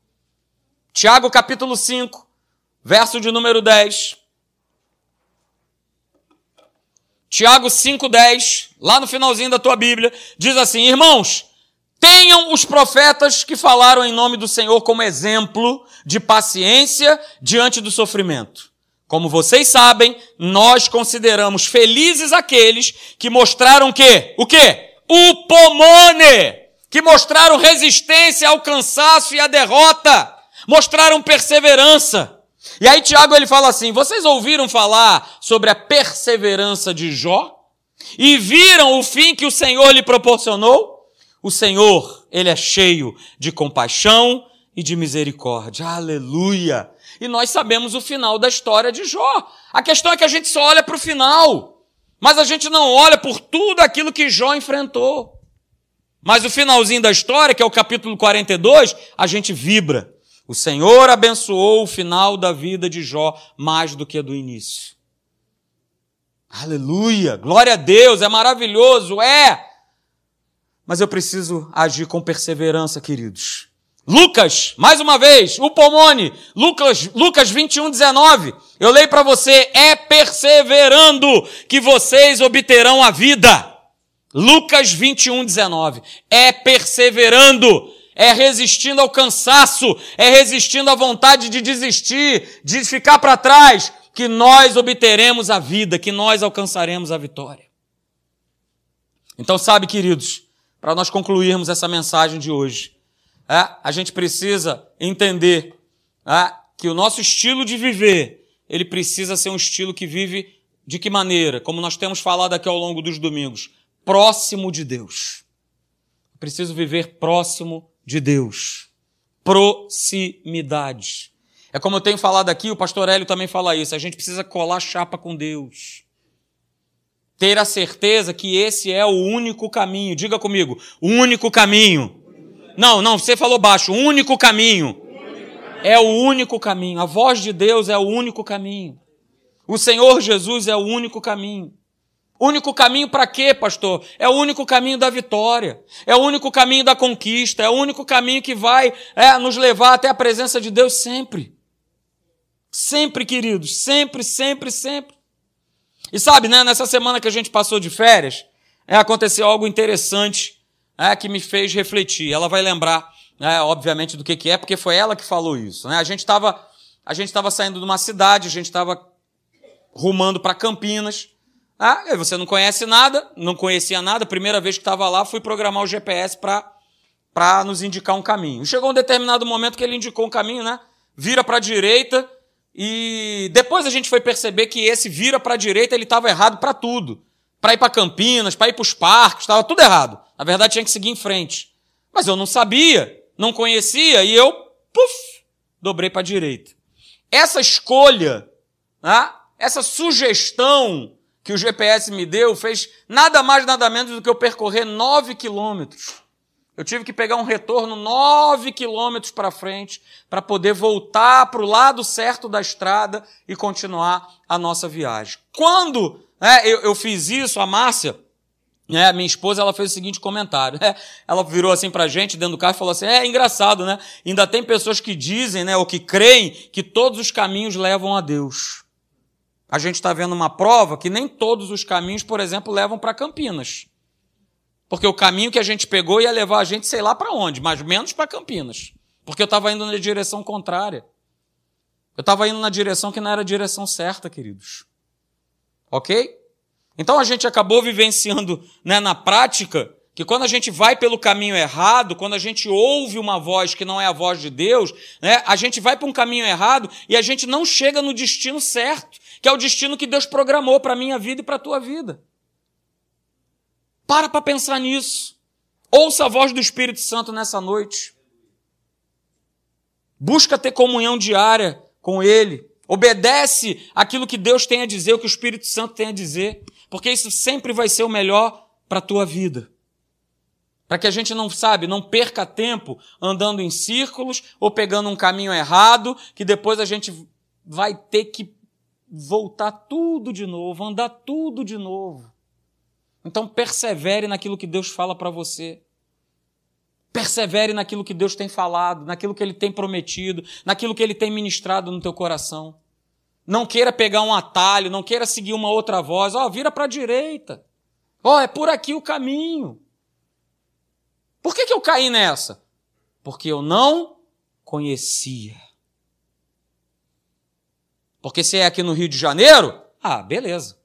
Tiago capítulo 5, verso de número 10. Tiago 5,10, lá no finalzinho da tua Bíblia, diz assim: Irmãos, tenham os profetas que falaram em nome do Senhor como exemplo de paciência diante do sofrimento. Como vocês sabem, nós consideramos felizes aqueles que mostraram que, o quê? O pomone, que mostraram resistência ao cansaço e à derrota, mostraram perseverança. E aí Tiago ele fala assim: "Vocês ouviram falar sobre a perseverança de Jó? E viram o fim que o Senhor lhe proporcionou? O Senhor, ele é cheio de compaixão e de misericórdia. Aleluia! E nós sabemos o final da história de Jó. A questão é que a gente só olha para o final, mas a gente não olha por tudo aquilo que Jó enfrentou. Mas o finalzinho da história, que é o capítulo 42, a gente vibra. O Senhor abençoou o final da vida de Jó mais do que do início. Aleluia! Glória a Deus, é maravilhoso, é! Mas eu preciso agir com perseverança, queridos. Lucas, mais uma vez, o Pomone, Lucas, Lucas 21, 19. Eu leio para você, é perseverando que vocês obterão a vida. Lucas 21, 19. É perseverando é resistindo ao cansaço, é resistindo à vontade de desistir, de ficar para trás, que nós obteremos a vida, que nós alcançaremos a vitória. Então, sabe, queridos, para nós concluirmos essa mensagem de hoje, é, a gente precisa entender é, que o nosso estilo de viver, ele precisa ser um estilo que vive de que maneira? Como nós temos falado aqui ao longo dos domingos, próximo de Deus. preciso viver próximo de Deus. Proximidade. É como eu tenho falado aqui, o pastor Hélio também fala isso. A gente precisa colar chapa com Deus. Ter a certeza que esse é o único caminho. Diga comigo, o único caminho. Não, não, você falou baixo. O único caminho. É o único caminho. A voz de Deus é o único caminho. O Senhor Jesus é o único caminho. Único caminho para quê, pastor? É o único caminho da vitória. É o único caminho da conquista. É o único caminho que vai é, nos levar até a presença de Deus sempre. Sempre, queridos. Sempre, sempre, sempre. E sabe, né, nessa semana que a gente passou de férias, é, aconteceu algo interessante é, que me fez refletir. Ela vai lembrar, é, obviamente, do que, que é, porque foi ela que falou isso. Né? A gente estava a gente estava saindo de uma cidade, a gente estava rumando para Campinas. Ah, você não conhece nada, não conhecia nada, primeira vez que estava lá, fui programar o GPS para nos indicar um caminho. Chegou um determinado momento que ele indicou um caminho, né? Vira para a direita e depois a gente foi perceber que esse vira para a direita ele estava errado para tudo. Para ir para Campinas, para ir para os parques, estava tudo errado. Na verdade tinha que seguir em frente. Mas eu não sabia, não conhecia e eu, puf, dobrei para a direita. Essa escolha, né? essa sugestão que o GPS me deu fez nada mais, nada menos do que eu percorrer 9 quilômetros. Eu tive que pegar um retorno 9 quilômetros para frente para poder voltar para o lado certo da estrada e continuar a nossa viagem. Quando né, eu, eu, fiz isso, a Márcia, né, minha esposa, ela fez o seguinte comentário. Né, ela virou assim para a gente dentro do carro e falou assim: é engraçado, né? Ainda tem pessoas que dizem, né, ou que creem que todos os caminhos levam a Deus a gente está vendo uma prova que nem todos os caminhos, por exemplo, levam para Campinas. Porque o caminho que a gente pegou ia levar a gente sei lá para onde, mas menos para Campinas. Porque eu estava indo na direção contrária. Eu estava indo na direção que não era a direção certa, queridos. Ok? Então a gente acabou vivenciando né, na prática que quando a gente vai pelo caminho errado, quando a gente ouve uma voz que não é a voz de Deus, né, a gente vai para um caminho errado e a gente não chega no destino certo que é o destino que Deus programou para a minha vida e para a tua vida. Para para pensar nisso. Ouça a voz do Espírito Santo nessa noite. Busca ter comunhão diária com Ele. Obedece aquilo que Deus tem a dizer, o que o Espírito Santo tem a dizer, porque isso sempre vai ser o melhor para a tua vida. Para que a gente não sabe, não perca tempo andando em círculos ou pegando um caminho errado, que depois a gente vai ter que voltar tudo de novo, andar tudo de novo. Então persevere naquilo que Deus fala para você. Persevere naquilo que Deus tem falado, naquilo que Ele tem prometido, naquilo que Ele tem ministrado no teu coração. Não queira pegar um atalho, não queira seguir uma outra voz. Ó, oh, vira para a direita. Ó, oh, é por aqui o caminho. Por que, que eu caí nessa? Porque eu não conhecia. Porque se é aqui no Rio de Janeiro, ah, beleza.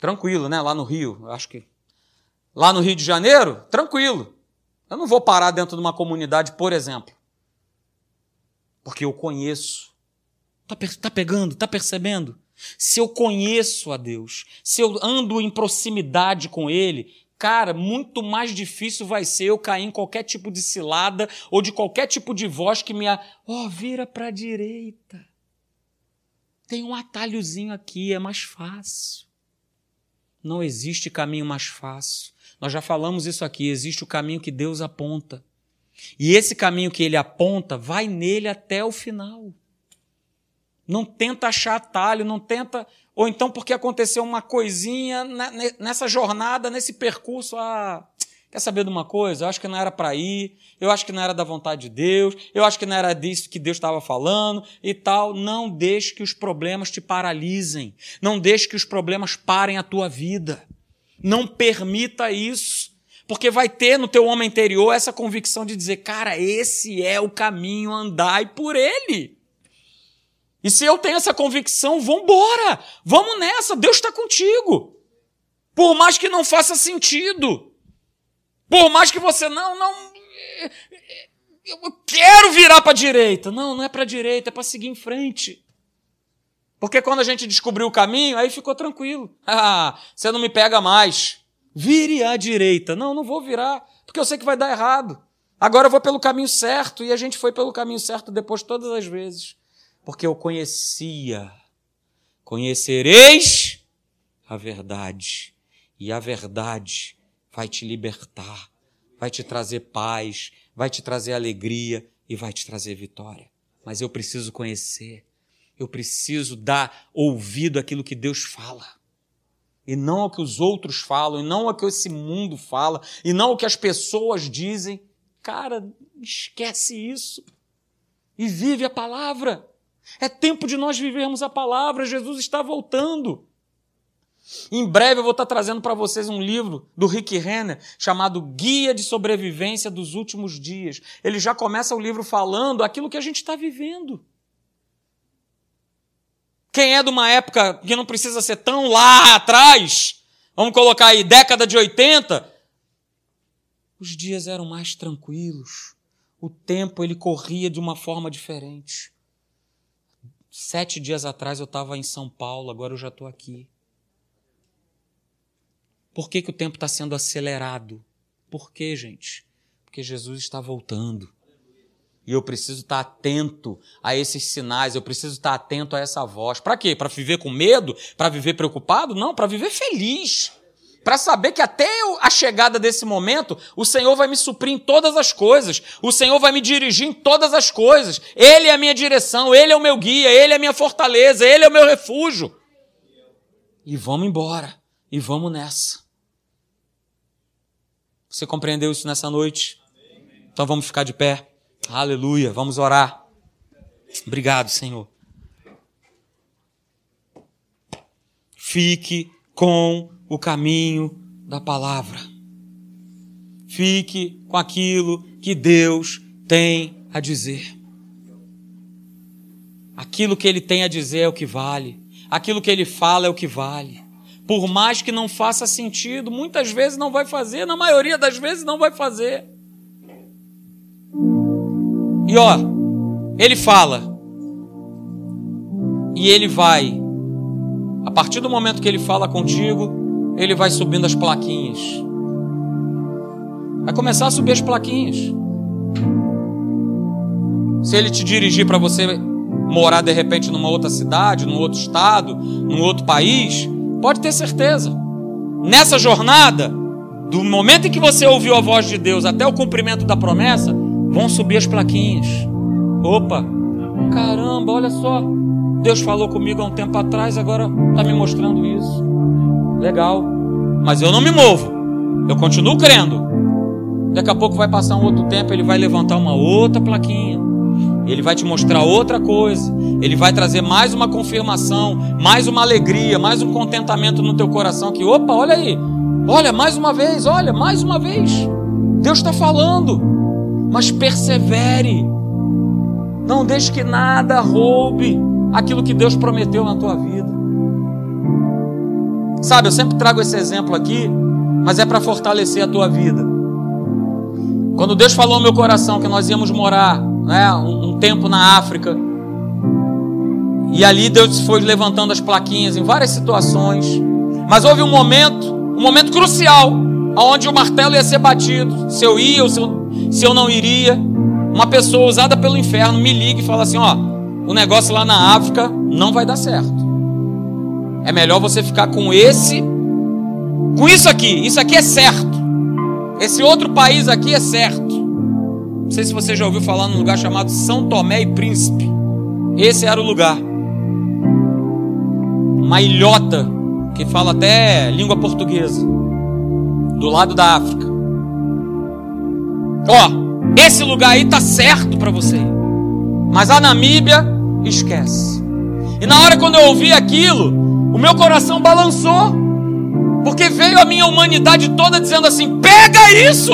Tranquilo, né? Lá no Rio, acho que. Lá no Rio de Janeiro, tranquilo. Eu não vou parar dentro de uma comunidade, por exemplo. Porque eu conheço. Tá, tá pegando? Tá percebendo? Se eu conheço a Deus, se eu ando em proximidade com Ele, cara, muito mais difícil vai ser eu cair em qualquer tipo de cilada ou de qualquer tipo de voz que me. Ó, oh, vira para a direita. Tem um atalhozinho aqui, é mais fácil. Não existe caminho mais fácil. Nós já falamos isso aqui, existe o caminho que Deus aponta. E esse caminho que ele aponta, vai nele até o final. Não tenta achar atalho, não tenta. Ou então porque aconteceu uma coisinha nessa jornada, nesse percurso. Ah, Quer saber de uma coisa? Eu acho que não era para ir, eu acho que não era da vontade de Deus, eu acho que não era disso que Deus estava falando e tal. Não deixe que os problemas te paralisem. Não deixe que os problemas parem a tua vida. Não permita isso. Porque vai ter no teu homem interior essa convicção de dizer, cara, esse é o caminho, andai por ele. E se eu tenho essa convicção, vambora, vamos nessa, Deus está contigo. Por mais que não faça sentido. Por mais que você não, não. Eu quero virar para a direita. Não, não é para a direita, é para seguir em frente. Porque quando a gente descobriu o caminho, aí ficou tranquilo. [laughs] Você não me pega mais. Vire à direita. Não, não vou virar, porque eu sei que vai dar errado. Agora eu vou pelo caminho certo. E a gente foi pelo caminho certo depois todas as vezes. Porque eu conhecia. Conhecereis a verdade. E a verdade vai te libertar, vai te trazer paz, vai te trazer alegria e vai te trazer vitória. Mas eu preciso conhecer, eu preciso dar ouvido àquilo que Deus fala. E não ao que os outros falam, e não ao que esse mundo fala, e não ao que as pessoas dizem. Cara, esquece isso. E vive a palavra. É tempo de nós vivermos a palavra. Jesus está voltando. Em breve eu vou estar trazendo para vocês um livro do Rick Renner chamado Guia de Sobrevivência dos Últimos Dias. Ele já começa o livro falando aquilo que a gente está vivendo. Quem é de uma época que não precisa ser tão lá atrás, vamos colocar aí década de 80, os dias eram mais tranquilos. O tempo ele corria de uma forma diferente. Sete dias atrás eu estava em São Paulo, agora eu já estou aqui. Por que, que o tempo está sendo acelerado? Por quê, gente? Porque Jesus está voltando. E eu preciso estar atento a esses sinais, eu preciso estar atento a essa voz. Para quê? Para viver com medo? Para viver preocupado? Não, para viver feliz. Para saber que até a chegada desse momento, o Senhor vai me suprir em todas as coisas, o Senhor vai me dirigir em todas as coisas. Ele é a minha direção, Ele é o meu guia, Ele é a minha fortaleza, Ele é o meu refúgio. E vamos embora, e vamos nessa. Você compreendeu isso nessa noite? Então vamos ficar de pé. Aleluia. Vamos orar. Obrigado, Senhor. Fique com o caminho da palavra. Fique com aquilo que Deus tem a dizer. Aquilo que Ele tem a dizer é o que vale. Aquilo que Ele fala é o que vale por mais que não faça sentido, muitas vezes não vai fazer, na maioria das vezes não vai fazer. E ó, ele fala, e ele vai, a partir do momento que ele fala contigo, ele vai subindo as plaquinhas. Vai começar a subir as plaquinhas. Se ele te dirigir para você morar de repente numa outra cidade, num outro estado, num outro país, Pode ter certeza. Nessa jornada, do momento em que você ouviu a voz de Deus até o cumprimento da promessa, vão subir as plaquinhas. Opa, caramba, olha só. Deus falou comigo há um tempo atrás, agora está me mostrando isso. Legal. Mas eu não me movo. Eu continuo crendo. Daqui a pouco vai passar um outro tempo, ele vai levantar uma outra plaquinha. Ele vai te mostrar outra coisa. Ele vai trazer mais uma confirmação, mais uma alegria, mais um contentamento no teu coração. Que, opa, olha aí. Olha, mais uma vez, olha, mais uma vez. Deus está falando. Mas persevere. Não deixe que nada roube aquilo que Deus prometeu na tua vida. Sabe, eu sempre trago esse exemplo aqui, mas é para fortalecer a tua vida. Quando Deus falou no meu coração que nós íamos morar né, um, tempo na África, e ali Deus foi levantando as plaquinhas em várias situações, mas houve um momento, um momento crucial, onde o martelo ia ser batido, se eu ia ou se eu, se eu não iria. Uma pessoa usada pelo inferno me liga e fala assim: ó, o negócio lá na África não vai dar certo. É melhor você ficar com esse, com isso aqui. Isso aqui é certo. Esse outro país aqui é certo. Não sei se você já ouviu falar num lugar chamado São Tomé e Príncipe. Esse era o lugar. Uma ilhota que fala até língua portuguesa. Do lado da África. Ó, esse lugar aí tá certo para você. Mas a Namíbia, esquece. E na hora quando eu ouvi aquilo, o meu coração balançou. Porque veio a minha humanidade toda dizendo assim: pega isso,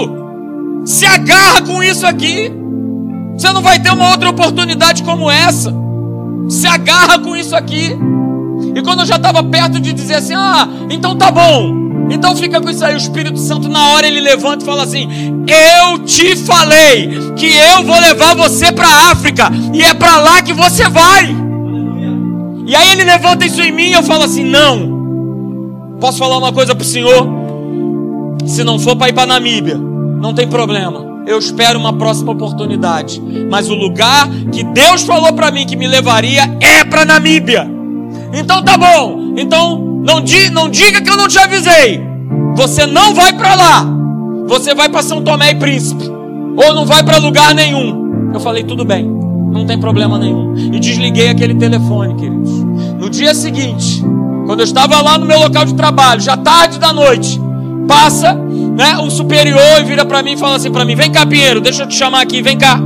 se agarra com isso aqui. Você não vai ter uma outra oportunidade como essa. Se agarra com isso aqui. E quando eu já estava perto de dizer assim: ah, então tá bom, então fica com isso aí. O Espírito Santo, na hora, ele levanta e fala assim: Eu te falei que eu vou levar você para a África, e é para lá que você vai. E aí ele levanta isso em mim e eu falo assim: Não. Posso falar uma coisa para o Senhor? Se não for para ir para Namíbia, não tem problema. Eu espero uma próxima oportunidade. Mas o lugar que Deus falou para mim que me levaria é para Namíbia. Então tá bom. Então não, di, não diga que eu não te avisei. Você não vai para lá. Você vai para São Tomé e Príncipe. Ou não vai para lugar nenhum. Eu falei, tudo bem. Não tem problema nenhum. E desliguei aquele telefone, queridos. No dia seguinte, quando eu estava lá no meu local de trabalho, já tarde da noite, passa né, um superior e vira para mim e fala assim para mim: Vem cá, Pinheiro, deixa eu te chamar aqui, vem cá.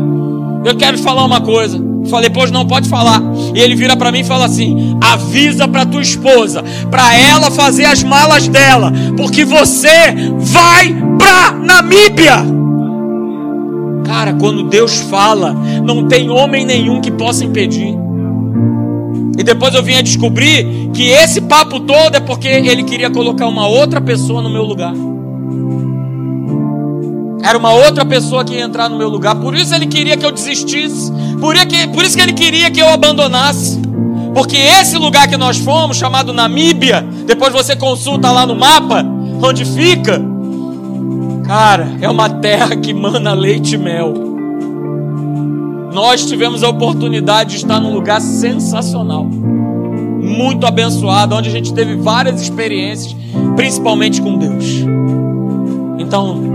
Eu quero te falar uma coisa. Falei, pois não pode falar. E ele vira para mim e fala assim: avisa para tua esposa, para ela fazer as malas dela, porque você vai para Namíbia. Cara, quando Deus fala, não tem homem nenhum que possa impedir. E depois eu vim a descobrir que esse papo todo é porque ele queria colocar uma outra pessoa no meu lugar. Era uma outra pessoa que ia entrar no meu lugar. Por isso ele queria que eu desistisse. Por, que, por isso que ele queria que eu abandonasse. Porque esse lugar que nós fomos, chamado Namíbia, depois você consulta lá no mapa, onde fica. Cara, é uma terra que mana leite e mel. Nós tivemos a oportunidade de estar num lugar sensacional. Muito abençoado, onde a gente teve várias experiências, principalmente com Deus. Então,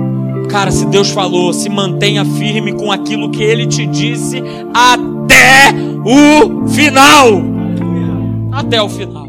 Cara, se Deus falou, se mantenha firme com aquilo que Ele te disse até o final. Até o final.